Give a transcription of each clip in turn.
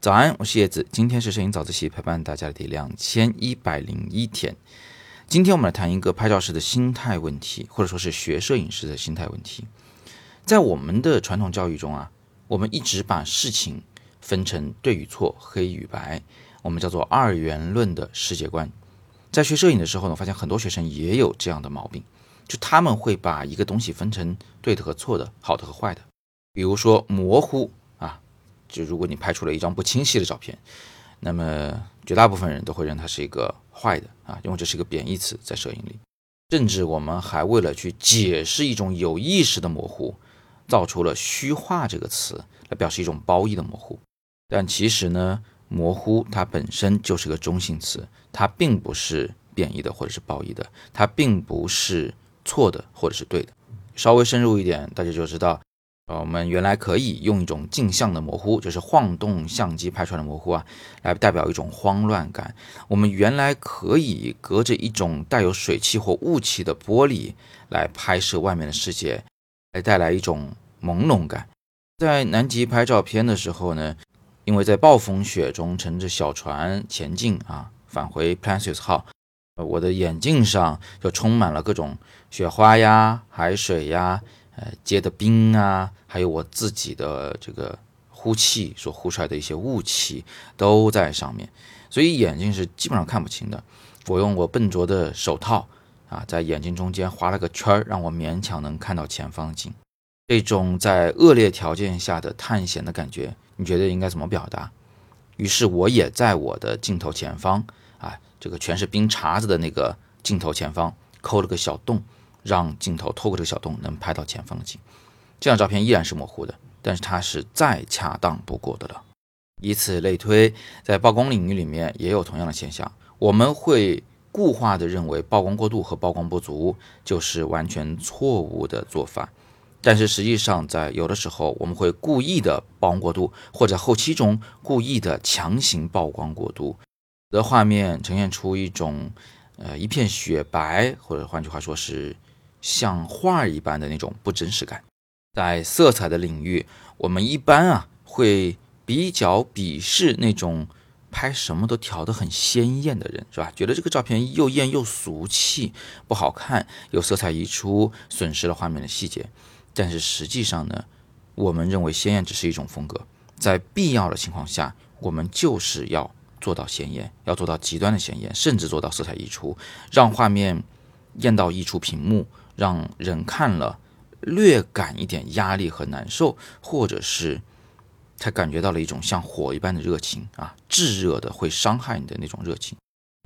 早安，我是叶子，今天是摄影早自习陪伴大家的第两千一百零一天。今天我们来谈一个拍照时的心态问题，或者说是学摄影师的心态问题。在我们的传统教育中啊，我们一直把事情分成对与错、黑与白，我们叫做二元论的世界观。在学摄影的时候呢，发现很多学生也有这样的毛病，就他们会把一个东西分成对的和错的、好的和坏的。比如说模糊啊。就如果你拍出了一张不清晰的照片，那么绝大部分人都会认它是一个坏的啊，因为这是一个贬义词在摄影里。甚至我们还为了去解释一种有意识的模糊，造出了虚化这个词来表示一种褒义的模糊。但其实呢，模糊它本身就是个中性词，它并不是贬义的或者是褒义的，它并不是错的或者是对的。稍微深入一点，大家就知道。啊，我们原来可以用一种镜像的模糊，就是晃动相机拍出来的模糊啊，来代表一种慌乱感。我们原来可以隔着一种带有水汽或雾气的玻璃来拍摄外面的世界，来带来一种朦胧感。在南极拍照片的时候呢，因为在暴风雪中乘着小船前进啊，返回 p l a n c e u s 号，我的眼镜上就充满了各种雪花呀、海水呀。呃，结的冰啊，还有我自己的这个呼气所呼出来的一些雾气都在上面，所以眼睛是基本上看不清的。我用我笨拙的手套啊，在眼睛中间划了个圈儿，让我勉强能看到前方景。这种在恶劣条件下的探险的感觉，你觉得应该怎么表达？于是我也在我的镜头前方啊，这个全是冰碴子的那个镜头前方抠了个小洞。让镜头透过这个小洞能拍到前方的景，这张照片依然是模糊的，但是它是再恰当不过的了。以此类推，在曝光领域里面也有同样的现象。我们会固化的认为曝光过度和曝光不足就是完全错误的做法，但是实际上在有的时候我们会故意的曝光过度，或者后期中故意的强行曝光过度，的画面呈现出一种呃一片雪白，或者换句话说是。像画一般的那种不真实感，在色彩的领域，我们一般啊会比较鄙视那种拍什么都调得很鲜艳的人，是吧？觉得这个照片又艳又俗气，不好看，有色彩溢出，损失了画面的细节。但是实际上呢，我们认为鲜艳只是一种风格，在必要的情况下，我们就是要做到鲜艳，要做到极端的鲜艳，甚至做到色彩溢出，让画面艳到溢出屏幕。让人看了略感一点压力和难受，或者是他感觉到了一种像火一般的热情啊，炙热的会伤害你的那种热情。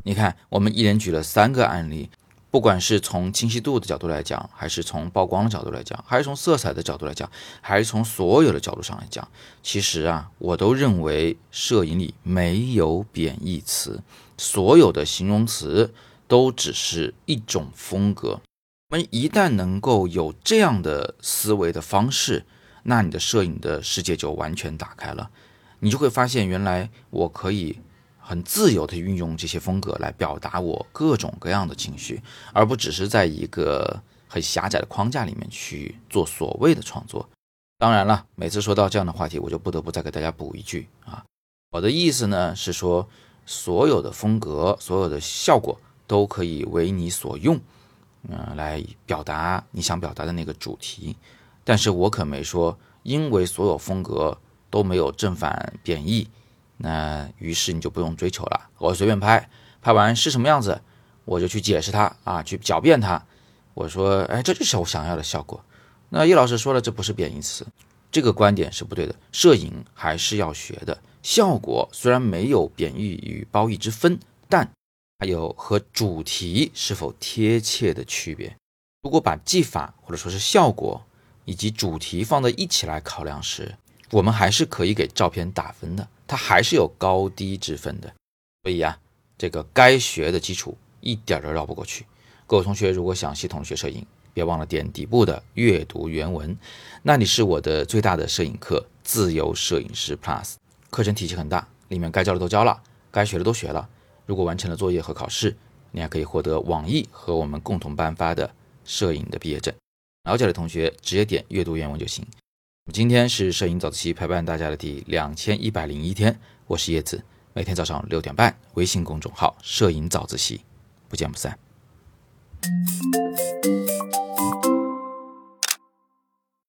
你看，我们一连举了三个案例，不管是从清晰度的角度来讲，还是从曝光的角度来讲，还是从色彩的角度来讲，还是从所有的角度上来讲，其实啊，我都认为摄影里没有贬义词，所有的形容词都只是一种风格。我们一旦能够有这样的思维的方式，那你的摄影的世界就完全打开了。你就会发现，原来我可以很自由的运用这些风格来表达我各种各样的情绪，而不只是在一个很狭窄的框架里面去做所谓的创作。当然了，每次说到这样的话题，我就不得不再给大家补一句啊，我的意思呢是说，所有的风格、所有的效果都可以为你所用。嗯，来表达你想表达的那个主题，但是我可没说，因为所有风格都没有正反贬义，那于是你就不用追求了。我随便拍，拍完是什么样子，我就去解释它啊，去狡辩它。我说，哎，这就是我想要的效果。那叶老师说了，这不是贬义词，这个观点是不对的。摄影还是要学的，效果虽然没有贬义与褒义之分，还有和主题是否贴切的区别。如果把技法或者说是效果以及主题放在一起来考量时，我们还是可以给照片打分的，它还是有高低之分的。所以啊，这个该学的基础一点都绕不过去。各位同学，如果想系统学摄影，别忘了点底部的阅读原文，那里是我的最大的摄影课——自由摄影师 Plus 课程体系很大，里面该教的都教了，该学的都学了。如果完成了作业和考试，你还可以获得网易和我们共同颁发的摄影的毕业证。了解的同学直接点阅读原文就行。今天是摄影早自习陪伴大家的第两千一百零一天，我是叶子，每天早上六点半，微信公众号“摄影早自习”，不见不散。